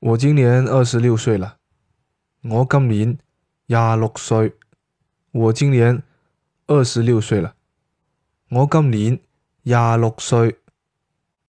我今年二十六岁了，我今年廿六岁。我今年二十六岁了，我今年廿六岁。